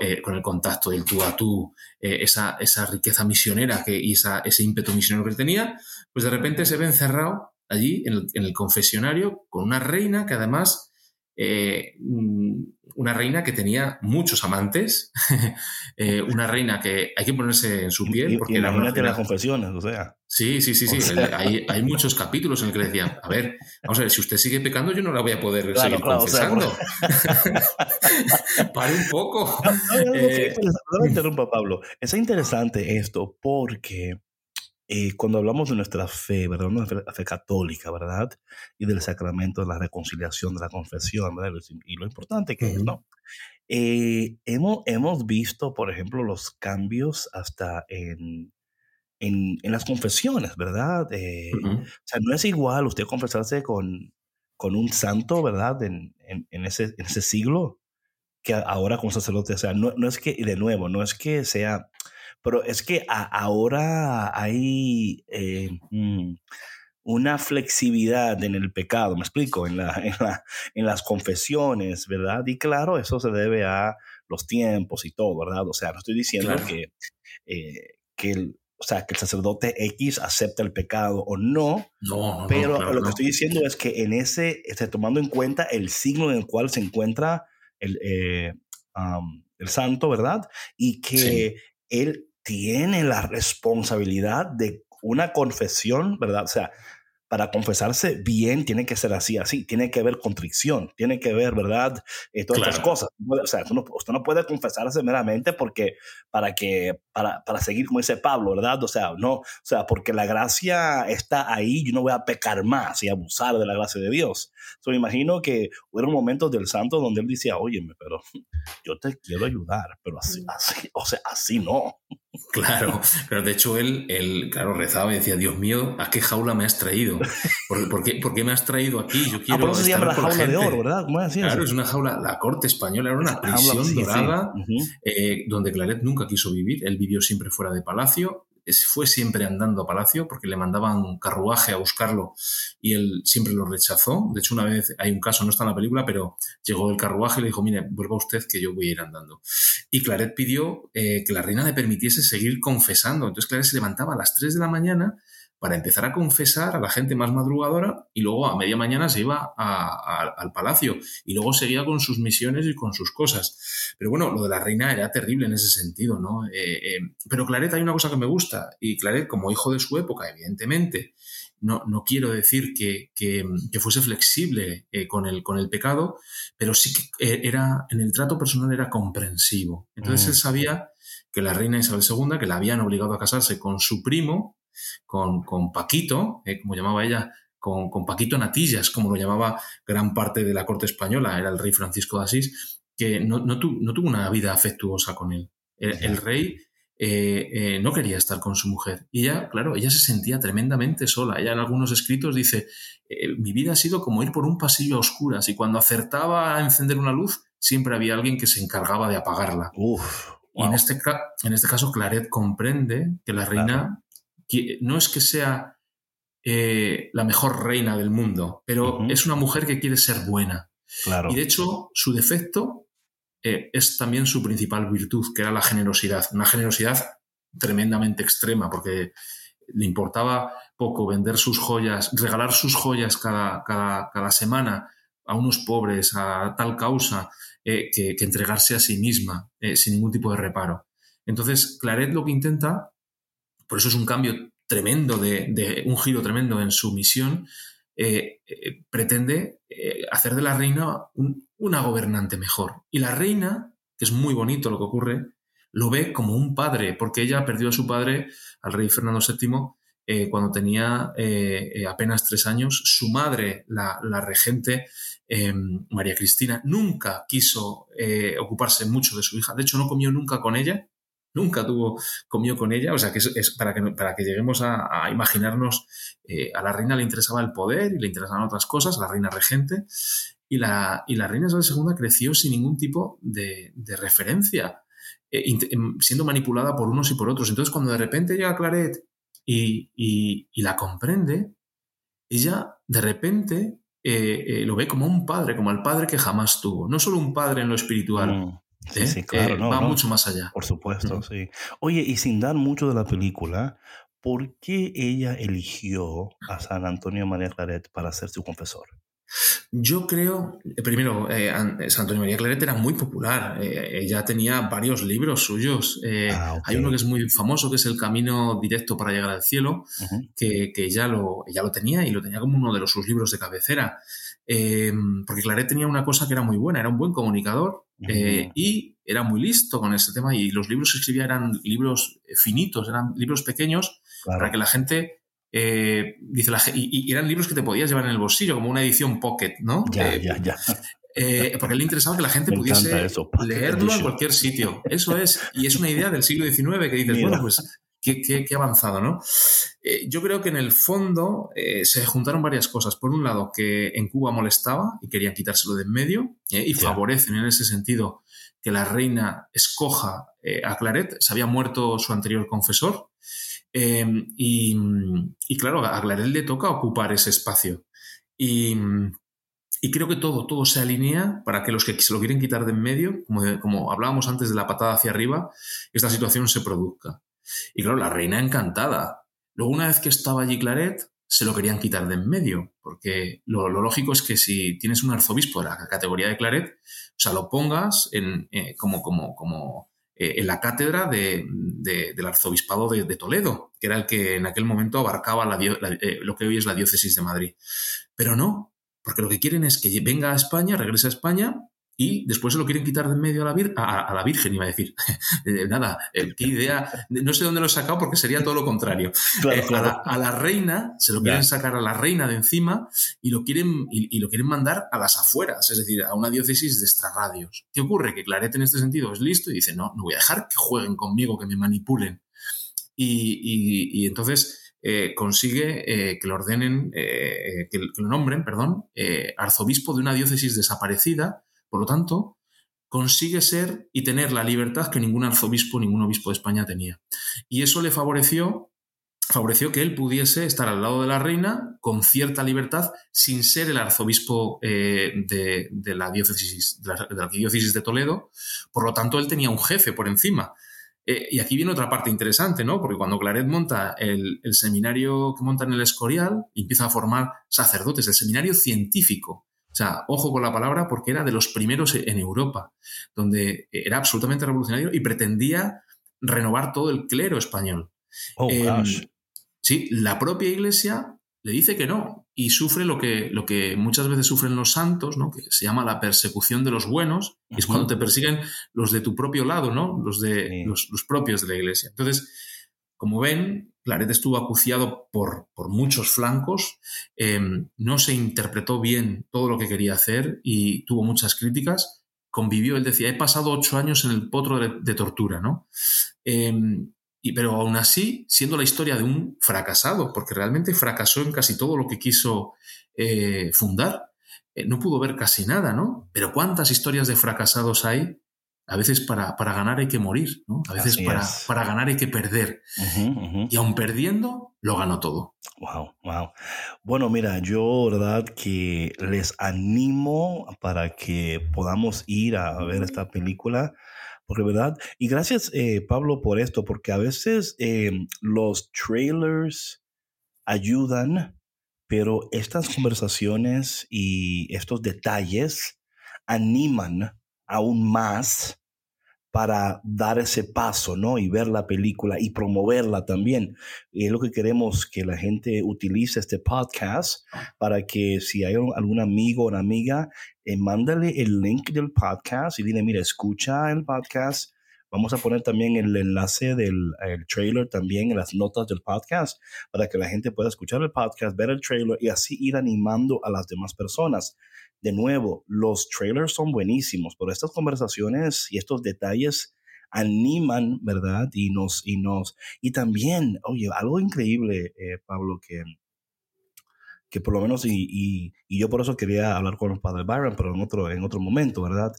eh, con, el contacto del tú a tú, eh, esa, esa, riqueza misionera que, y esa, ese ímpetu misionero que tenía, pues de repente se ve encerrado allí en el, en el confesionario con una reina que además eh, mm, una reina que tenía muchos amantes, eh, una reina que hay que ponerse en su piel. Porque la reina tiene las confesiones, o sea. Sí, sí, sí, sí. Hay, hay, muchos capítulos en el que decía, a ver, vamos a ver, si usted sigue pecando, yo no la voy a poder seguir confesando. Pare un poco. No, eh, interrumpa, Pablo. Es interesante esto porque eh, cuando hablamos de nuestra fe, ¿verdad? Nuestra fe católica, ¿verdad? Y del sacramento de la reconciliación, de la confesión, ¿verdad? Y lo importante que es, ¿no? Eh, hemos, hemos visto, por ejemplo, los cambios hasta en, en, en las confesiones, ¿verdad? Eh, o sea, no es igual usted confesarse con, con un santo, ¿verdad? En, en, en, ese, en ese siglo que ahora con sacerdote. O sea, no, no es que, y de nuevo, no es que sea pero es que ahora hay eh, mm, una flexibilidad en el pecado, me explico, en, la, en, las confesiones, ¿verdad? Y claro, eso se debe a los tiempos y todo, ¿verdad? O sea, no estoy diciendo que, eh, que el, o sea, que el sacerdote X acepta el pecado o no. No, pero lo que estoy diciendo es que en ese, este, tomando en cuenta el signo en el cual se encuentra el, eh, el santo, ¿verdad? Y que él tiene la responsabilidad de una confesión, ¿verdad? O sea, para confesarse bien tiene que ser así, así, tiene que haber contrición, tiene que haber, ¿verdad? Eh, todas estas cosas. O sea, usted no, puede confesarse meramente porque, para que, para, para, seguir como dice Pablo, ¿verdad? O sea, no, o sea, porque la gracia está ahí, yo no voy a pecar más y abusar de la gracia de Dios. So, me imagino que hubo momentos del santo donde él decía, óyeme, pero yo te quiero ayudar, pero así, mm. así, o sea, así no. Claro, pero de hecho él, él, claro, rezaba y decía, Dios mío, ¿a qué jaula me has traído? ¿Por, qué, por qué, me has traído aquí? Yo ah, quiero ah, por eso se llama la jaula de oro, ¿verdad? ¿Cómo es claro, es una jaula, la corte española era una prisión dorada eh, donde Claret nunca quiso vivir, él vivió siempre fuera de palacio, fue siempre andando a Palacio porque le mandaban carruaje a buscarlo y él siempre lo rechazó. De hecho, una vez hay un caso, no está en la película, pero llegó el carruaje y le dijo, mire, vuelva usted que yo voy a ir andando. Y Claret pidió eh, que la reina le permitiese seguir confesando. Entonces Claret se levantaba a las 3 de la mañana para empezar a confesar a la gente más madrugadora y luego a media mañana se iba al palacio y luego seguía con sus misiones y con sus cosas. Pero bueno, lo de la reina era terrible en ese sentido, ¿no? Eh, eh, pero Claret hay una cosa que me gusta y Claret como hijo de su época, evidentemente, no, no quiero decir que, que, fuese flexible eh, con, el, con el pecado, pero sí que era, en el trato personal era comprensivo. Entonces mm. él sabía que la reina Isabel II, que la habían obligado a casarse con su primo, con, con Paquito, eh, como llamaba ella, con, con, Paquito Natillas, como lo llamaba gran parte de la corte española, era el rey Francisco de Asís, que no, no, tuvo una vida afectuosa con él. El, rey eh, eh, no quería estar con su mujer. Y ella, claro, ella se sentía tremendamente sola. Ella en algunos escritos dice, mi vida ha sido como ir por un pasillo a oscuras y cuando acertaba a encender una luz, siempre había alguien que se encargaba de apagarla. Y en este, en este caso, Claret comprende que la reina no es que sea eh, la mejor reina del mundo, pero es una mujer que quiere ser buena. Claro. Y de hecho, su defecto eh, es también su principal virtud, que era la generosidad. Una generosidad tremendamente extrema, porque le importaba poco vender sus joyas, regalar sus joyas cada, cada, semana a unos pobres, a tal causa, eh, que, que, entregarse a sí misma sin ningún tipo de reparo. Entonces, Claret lo que intenta por eso es un cambio tremendo, de, un giro tremendo en su misión. pretende hacer de la reina una gobernante mejor. Y la reina, que es muy bonito lo que ocurre, lo ve como un padre, porque ella perdió a su padre, al rey Fernando VII, cuando tenía apenas tres años. Su madre, la, regente, María Cristina nunca quiso eh, ocuparse mucho de su hija, de hecho no comió nunca con ella, nunca tuvo, comió con ella, o sea que es, para, que, para que lleguemos a, imaginarnos, eh, a la reina le interesaba el poder y le interesaban otras cosas, la reina regente, y la, y la reina Isabel II creció sin ningún tipo de, referencia, eh, em, siendo manipulada por unos y por otros. Entonces cuando de repente llega Claret y, y la comprende, ella de repente eh, eh, lo ve como un padre, como el padre que jamás tuvo. No solo un padre en lo espiritual. Mm, sí, ¿eh? sí, claro, va mucho más allá. Por supuesto, sí. Oye, y sin dar mucho de la película, ¿por qué ella eligió a San Antonio María Claret para ser su confesor? Yo creo, eh, primero, eh, San Antonio María Claret era muy popular. Eh, ella tenía varios libros suyos. Ah, hay uno que es muy famoso, que es El Camino Directo para llegar al cielo, que, que ella, lo, ella lo tenía y lo tenía como uno de los, sus libros de cabecera. porque Claret tenía una cosa que era muy buena, era un buen comunicador y era muy listo con ese tema. Y los libros que escribía eran libros finitos, eran libros pequeños para que la gente eh, dice la, y, eran libros que te podías llevar en el bolsillo, como una edición pocket, ¿no? Ya, eh, ya, ya. Eh, porque le interesaba que la gente pudiese leerlo en cualquier sitio. Eso es, y es una idea del siglo XIX que dices, bueno, pues qué, qué, avanzado, ¿no? yo creo que en el fondo se juntaron varias cosas. Por un lado, que en Cuba molestaba y querían quitárselo de en medio, y favorecen en ese sentido que la reina escoja a Claret. Se había muerto su anterior confesor, Em, y, claro, a Glarel le toca ocupar ese espacio. Y, creo que todo, todo se alinea para que los que se lo quieren quitar de en medio, como, como hablábamos antes de la patada hacia arriba, esta situación se produzca. Y claro, la reina encantada. Luego, una vez que estaba allí Claret, se lo querían quitar de en medio, porque lo, lógico es que si tienes un arzobispo de la categoría de Claret, o sea, lo pongas en, eh, como, como, como eh, en la cátedra del arzobispado de, Toledo, que era el que en aquel momento abarcaba eh, lo que hoy es la diócesis de Madrid. Pero no, porque lo que quieren es que venga a España, regrese a España y después se lo quieren quitar de en medio a la, a, la Virgen, iba a decir. Eh, nada, qué idea, no sé dónde lo he sacado porque sería todo lo contrario. Eh, a, la, reina, se lo quieren sacar a la reina de encima y lo, quieren, y, lo quieren mandar a las afueras, es decir, a una diócesis de extrarradios. ¿Qué ocurre? Que Claret en este sentido es listo y dice, no, no voy a dejar que jueguen conmigo, que me manipulen. Y, entonces... Eh, consigue que lo ordenen, que, lo nombren, perdón, arzobispo de una diócesis desaparecida por lo tanto, consigue ser y tener la libertad que ningún arzobispo, ningún obispo de España tenía. Y eso le favoreció, favoreció que él pudiese estar al lado de la reina con cierta libertad sin ser el arzobispo eh, de, la diócesis, de, la, de Toledo. Por lo tanto, él tenía un jefe por encima. Eh, y aquí viene otra parte interesante, ¿no? Porque cuando Claret monta el, el, seminario que monta en el Escorial, empieza a formar sacerdotes, el seminario científico, sea, ojo con la palabra porque era de los primeros en Europa, donde era absolutamente revolucionario y pretendía renovar todo el clero español. Oh, em, sí, la propia iglesia le dice que no y sufre lo que, lo que muchas veces sufren los santos, ¿no? que se llama la persecución de los buenos, y es cuando te persiguen los de tu propio lado, ¿no? los, de, los, los propios de la iglesia. Entonces, como ven, Claret estuvo acuciado por, por muchos flancos, em, no se interpretó bien todo lo que quería hacer y tuvo muchas críticas. Convivió, él decía, he pasado ocho años en el potro de, tortura, ¿no? Em, y, pero aún así, siendo la historia de un fracasado, porque realmente fracasó en casi todo lo que quiso eh, fundar, eh, no pudo ver casi nada, ¿no? Pero ¿cuántas historias de fracasados hay a veces para, ganar hay que morir, ¿no? A veces para, para, ganar hay que perder. Y aún perdiendo, lo gano todo. Wow, wow. Bueno, mira, yo, verdad, que les animo para que podamos ir a ver esta película. Porque, ¿verdad? Y gracias, eh, Pablo, por esto, porque a veces eh, los trailers ayudan, pero estas conversaciones y estos detalles animan aún más para dar ese paso, ¿no? Y ver la película y promoverla también. Es lo que queremos que la gente utilice este podcast para que si hay algún amigo o una amiga, eh, mándale el link del podcast y dile, mira, escucha el podcast. Vamos a poner también el enlace del trailer también en las notas del podcast para que la gente pueda escuchar el podcast, ver el trailer y así ir animando a las demás personas de nuevo, los trailers son buenísimos, pero estas conversaciones y estos detalles animan, ¿verdad? Y nos, y nos, y también, oye, algo increíble, eh, Pablo, que, que por lo menos, y, y, y, yo por eso quería hablar con el padre Byron, pero en otro, en otro momento, ¿verdad?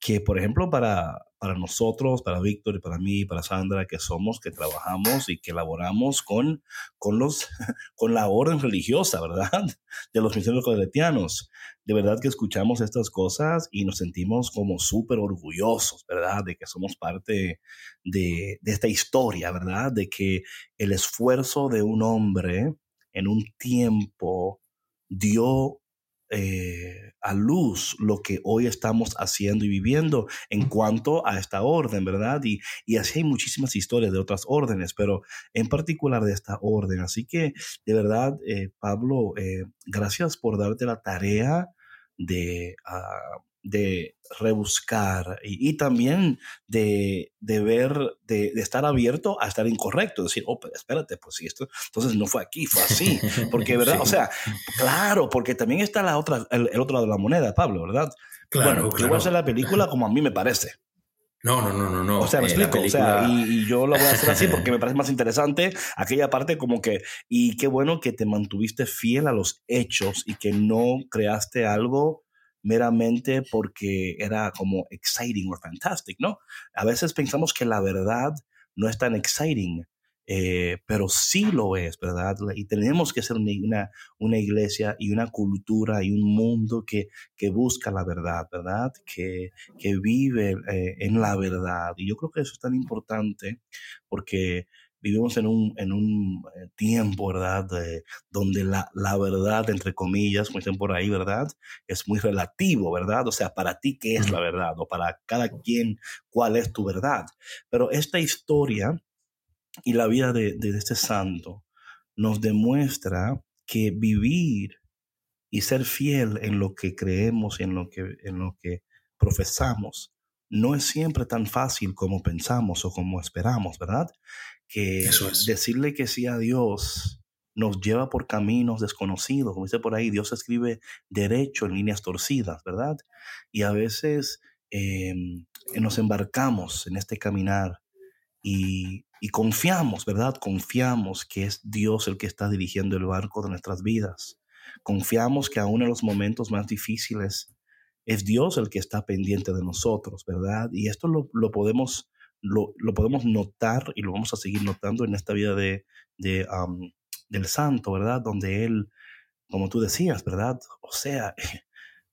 Que, por ejemplo, para, para nosotros, para Víctor y para mí, para Sandra, que somos, que trabajamos y que elaboramos con, con, los, con la orden religiosa, ¿verdad? De los misioneros coletianos. De verdad que escuchamos estas cosas y nos sentimos como súper orgullosos, ¿verdad? De que somos parte de, de esta historia, ¿verdad? De que el esfuerzo de un hombre en un tiempo dio eh, a luz lo que hoy estamos haciendo y viviendo en cuanto a esta orden, ¿verdad? Y, y así hay muchísimas historias de otras órdenes, pero en particular de esta orden. Así que, de verdad, eh, Pablo, eh, gracias por darte la tarea de, uh, de rebuscar y, y también de, de ver, de, de, estar abierto a estar incorrecto, decir, oh, pero espérate, pues si esto, entonces no fue aquí, fue así, porque, ¿verdad? Sí. O sea, claro, porque también está la otra, el, el, otro lado de la moneda, Pablo, ¿verdad? Claro, bueno, claro. yo voy a hacer la película como a mí me parece. No, no, no, no, no. O sea, me Eh, explico. la O sea, película- y, y yo lo voy a hacer así porque me parece más interesante aquella parte como que, y qué bueno que te mantuviste fiel a los hechos y que no creaste algo meramente porque era como exciting o fantastic, ¿no? A veces pensamos que la verdad no es tan exciting, eh, pero sí lo es, ¿verdad? Y tenemos que ser una, una, iglesia y una cultura y un mundo que, que busca la verdad, ¿verdad? Que, que vive eh, en la verdad. Y yo creo que eso es tan importante porque vivimos en un, en un eh, tiempo, ¿verdad? De, donde la, la verdad, entre comillas, como dicen por ahí, ¿verdad? Es muy relativo, ¿verdad? O sea, para ti, ¿qué es la verdad? O para cada quien, ¿cuál es tu verdad? Pero esta historia y la vida de, de este santo nos demuestra que vivir y ser fiel en lo que creemos y en lo que, en lo que profesamos no es siempre tan fácil como pensamos o como esperamos, ¿verdad? Que Eso es. decirle que sí a Dios nos lleva por caminos desconocidos, como dice por ahí, Dios escribe derecho en líneas torcidas, ¿verdad? Y a veces eh, nos embarcamos en este caminar y, y confiamos, ¿verdad? Confiamos que es Dios el que está dirigiendo el barco de nuestras vidas. Confiamos que aún en los momentos más difíciles es Dios el que está pendiente de nosotros, ¿verdad? Y esto lo, lo podemos, lo, lo, podemos notar y lo vamos a seguir notando en esta vida de, de del santo, ¿verdad? Donde él, como tú decías, ¿verdad? O sea,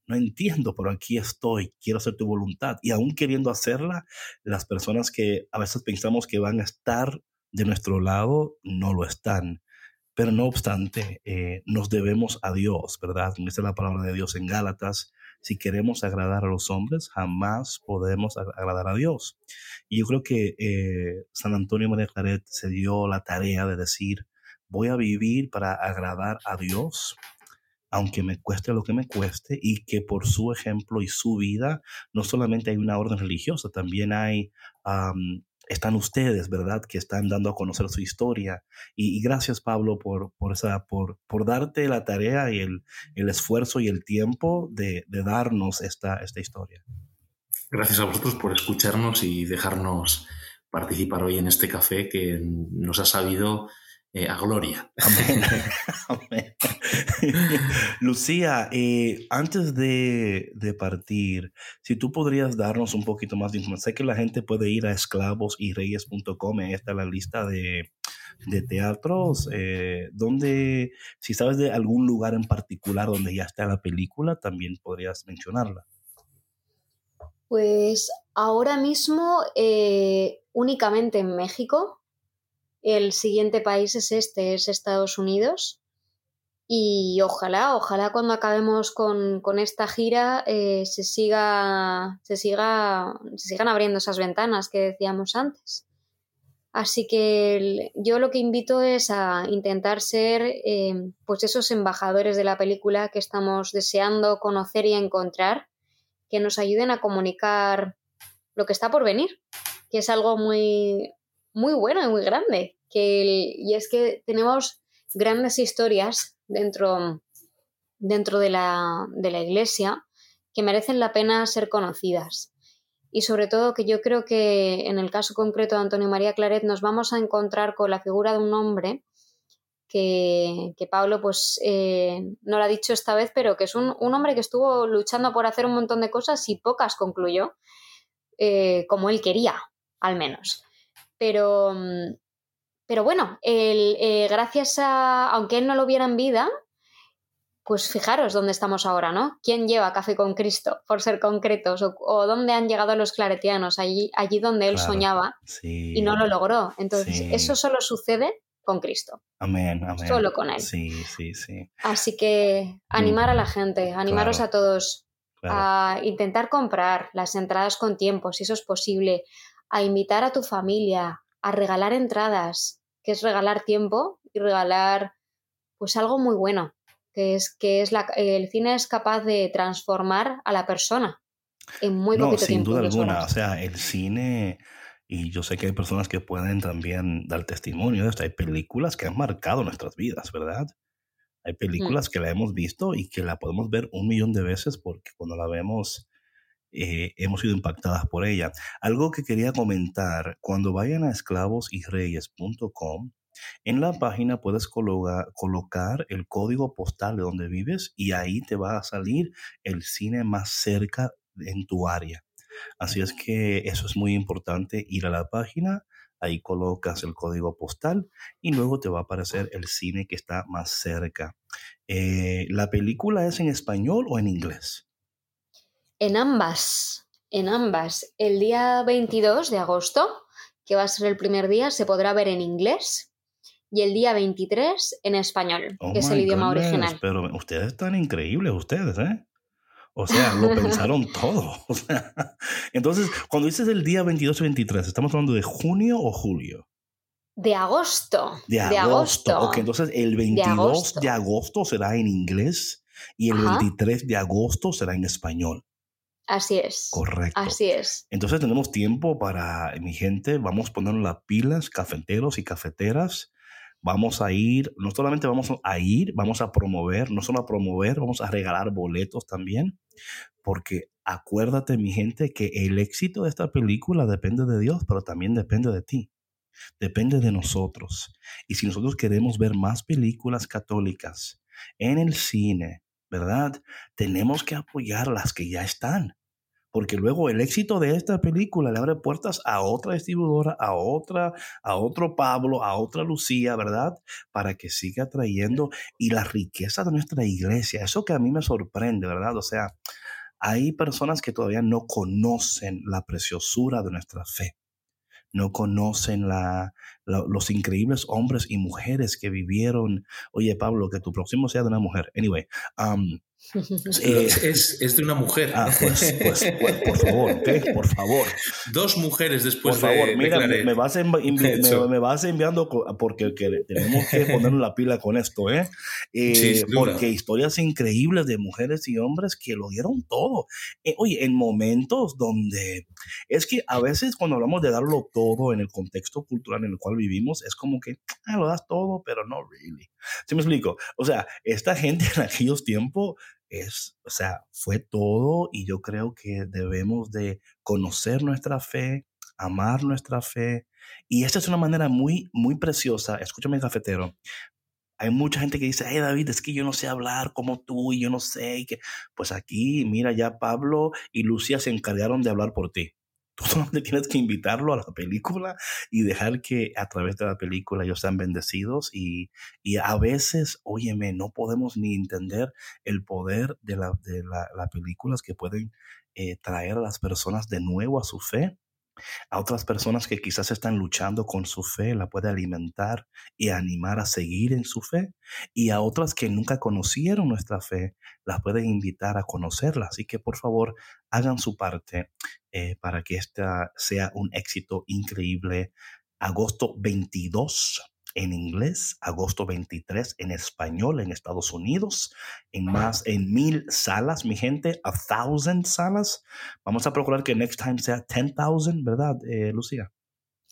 no entiendo, pero aquí estoy, quiero hacer tu voluntad. Y aún queriendo hacerla, las personas que a veces pensamos que van a estar de nuestro lado, no lo están. Pero no obstante, eh, nos debemos a Dios, ¿verdad? Como dice la palabra de Dios en Gálatas, si queremos agradar a los hombres, jamás podemos agradar a Dios. Y yo creo que eh, San Antonio María Claret se dio la tarea de decir, voy a vivir para agradar a Dios, aunque me cueste lo que me cueste, y que por su ejemplo y su vida, no solamente hay una orden religiosa, también hay, están ustedes, ¿verdad? Que están dando a conocer su historia. Y, gracias, Pablo, por, por, esa, por, por darte la tarea y el, el esfuerzo y el tiempo de, de darnos esta, esta historia. Gracias a vosotros por escucharnos y dejarnos participar hoy en este café que nos ha sabido eh, a gloria. Amén. Amén. Lucía, eh, antes de, de, partir, si tú podrías darnos un poquito más de información, sé que la gente puede ir a esclavosyreyes.com, ahí está la lista de, de teatros, eh, donde, si sabes de algún lugar en particular donde ya está la película, también podrías mencionarla. Pues ahora mismo eh, únicamente en México. El siguiente país es este, es Estados Unidos. Y ojalá, ojalá cuando acabemos con, esta gira eh, se, siga, se, siga, se sigan abriendo esas ventanas que decíamos antes. Así que yo lo que invito es a intentar ser eh, pues esos embajadores de la película que estamos deseando conocer y encontrar, que nos ayuden a comunicar lo que está por venir, que es algo muy, muy bueno y muy grande. Que y es que tenemos grandes historias dentro, dentro de, la, de la iglesia que merecen la pena ser conocidas. Y sobre todo que yo creo que en el caso concreto de Antonio María Claret nos vamos a encontrar con la figura de un hombre que, Pablo pues eh, no lo ha dicho esta vez, pero que es un, hombre que estuvo luchando por hacer un montón de cosas y pocas concluyó, eh, como él quería, al menos. Pero, pero bueno, eh, gracias a, aunque él no lo viera en vida, pues fijaros dónde estamos ahora, ¿no? ¿Quién lleva Café con Cristo, por ser concretos? ¿O, dónde han llegado los claretianos? Allí, allí donde él soñaba y no lo logró. Entonces, eso solo sucede con Cristo. Amén, amén. Solo con Él. Sí, sí, sí. Así que animar a la gente, animaros a todos a intentar comprar las entradas con tiempo, si eso es posible, a invitar a tu familia, a regalar entradas, que es regalar tiempo y regalar pues algo muy bueno, que es que es la, el cine es capaz de transformar a la persona en muy poquito no, sin duda alguna, o sea, el cine y yo sé que hay personas que pueden también dar testimonio de esto. Hay películas que han marcado nuestras vidas, ¿verdad? Hay mm. películas que la hemos visto y que la podemos ver un millón de veces porque cuando la vemos eh, hemos sido impactadas por ella. Algo que quería comentar, cuando vayan a esclavosyreyes.com, en la página puedes colocar el código postal de donde vives y ahí te va a salir el cine más cerca en tu área. Así es que eso es muy importante, ir a la página, ahí colocas el código postal y luego te va a aparecer el cine que está más cerca. Eh, ¿La película es en español o en inglés? En ambas, en ambas. El día 22 de agosto, que va a ser el primer día, se podrá ver en inglés y el día 23 en español, que es el idioma original. Pero ustedes están increíbles, ustedes, ¿eh? O sea, lo pensaron todo. entonces, cuando dices el día 22 y 23, ¿estamos hablando de junio o julio? De agosto. De agosto. Ok, entonces el 22 de agosto, será en inglés y el 23 de agosto será en español. Así es. Correcto. Así es. Entonces tenemos tiempo para, mi gente, vamos a poner las pilas, cafeteros y cafeteras vamos a ir, no solamente vamos a ir, vamos a promover, no solo a promover, vamos a regalar boletos también, porque acuérdate mi gente que el éxito de esta película depende de Dios, pero también depende de ti, depende de nosotros. Y si nosotros queremos ver más películas católicas en el cine, ¿verdad? Tenemos que apoyar las que ya están porque luego el éxito de esta película le abre puertas a otra distribuidora, a otra, a otro Pablo, a otra Lucía, ¿verdad? Para que siga trayendo y la riqueza de nuestra iglesia, eso que a mí me sorprende, ¿verdad? O sea, hay personas que todavía no conocen la preciosura de nuestra fe no conocen la, los increíbles hombres y mujeres que vivieron. Oye, Pablo, que tu próximo sea de una mujer. Anyway, um, eh, es, de una mujer. Ah, pues, pues, pues, por favor, ¿ok? Por favor. Dos mujeres después por favor, mira, me, vas me, vas enviando porque tenemos que poner la pila con esto, ¿eh? eh porque historias increíbles de mujeres y hombres que lo dieron todo. Eh, oye, en momentos donde es que a veces cuando hablamos de darlo todo en el contexto cultural en el cual vivimos, es como que ah, lo das todo, pero no really. ¿Sí me explico? O sea, esta gente en aquellos tiempos es, o sea, fue todo y yo creo que debemos de conocer nuestra fe, amar nuestra fe. Y esta es una manera muy, muy preciosa. Escúchame, cafetero. Hay mucha gente que dice, hey David, es que yo no sé hablar como tú y yo no sé. Y que... Pues aquí, mira, ya Pablo y Lucía se encargaron de hablar por ti. Tú solamente tienes que invitarlo a la película y dejar que a través de la película ellos sean bendecidos. Y, y a veces, óyeme, no podemos ni entender el poder de, la, de la, las películas que pueden eh, traer a las personas de nuevo a su fe. A otras personas que quizás están luchando con su fe, la puede alimentar y animar a seguir en su fe. Y a otras que nunca conocieron nuestra fe, las puede invitar a conocerla. Así que por favor, hagan su parte eh, para que esta sea un éxito increíble. Agosto 22 en inglés, agosto 23 en español en Estados Unidos, en más, en mil salas, mi gente, a thousand salas. Vamos a procurar que next time sea 10,000, ¿verdad, eh, Lucía?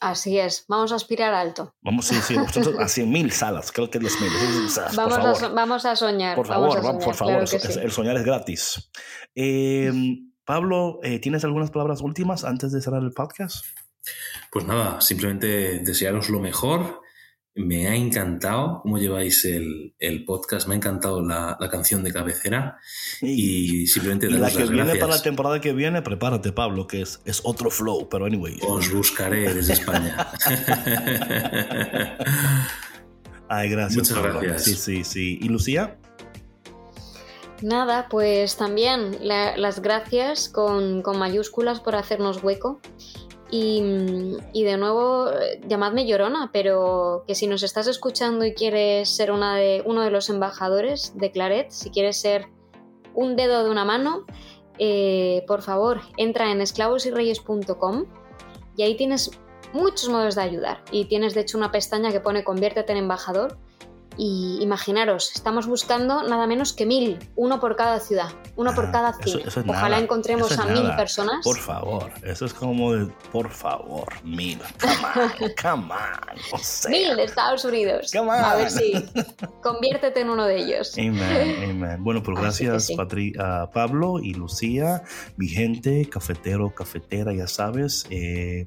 Así es, vamos a aspirar alto. Vamos sí, sí, a 100 mil salas, creo que 10 mil. Vamos, a, vamos a soñar. Por favor, por favor, el soñar es gratis. Em, Pablo, eh, ¿tienes algunas palabras últimas antes de cerrar el podcast? Pues nada, simplemente desearos lo mejor me ha encantado cómo lleváis el, podcast, me ha encantado la, canción de cabecera y, simplemente la que viene para la temporada que viene, prepárate Pablo, que es, es otro flow, pero anyway. Os buscaré desde España. Ay, gracias. Muchas gracias. Sí, sí, sí. ¿Y Lucía? Nada, pues también las gracias con, con mayúsculas por hacernos hueco y, de nuevo, llamadme llorona, pero que si nos estás escuchando y quieres ser una de, uno de los embajadores de Claret, si quieres ser un dedo de una mano, eh, por favor, entra en esclavosyreyes.com y ahí tienes muchos modos de ayudar. Y tienes de hecho una pestaña que pone conviértete en embajador y imaginaros, estamos buscando nada menos que mil, uno por cada ciudad, uno por ah, cada cine. Ojalá encontremos a mil personas. Por favor, eso es como de, por favor, mil. Come on, come on. Mil de Estados Unidos. A ver si conviértete en uno de ellos. Amén, amén. Bueno, pues gracias a Pablo y Lucía, mi gente, cafetero, cafetera, ya sabes, eh,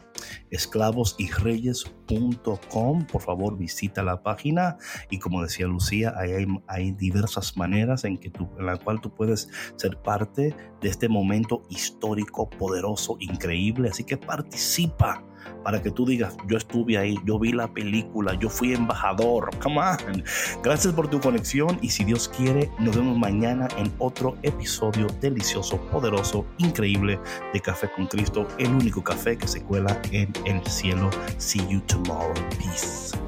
esclavos y reyes.com. Por favor, visita la página y como decía Lucía, hay, hay diversas maneras en, que tú, en la cual tú puedes ser parte de este momento histórico, poderoso, increíble. Así que participa para que tú digas, yo estuve ahí, yo vi la película, yo fui embajador. Come on. Gracias por tu conexión y si Dios quiere, nos vemos mañana en otro episodio delicioso, poderoso, increíble de Café con Cristo, el único café que se cuela en el cielo. See you tomorrow. Peace.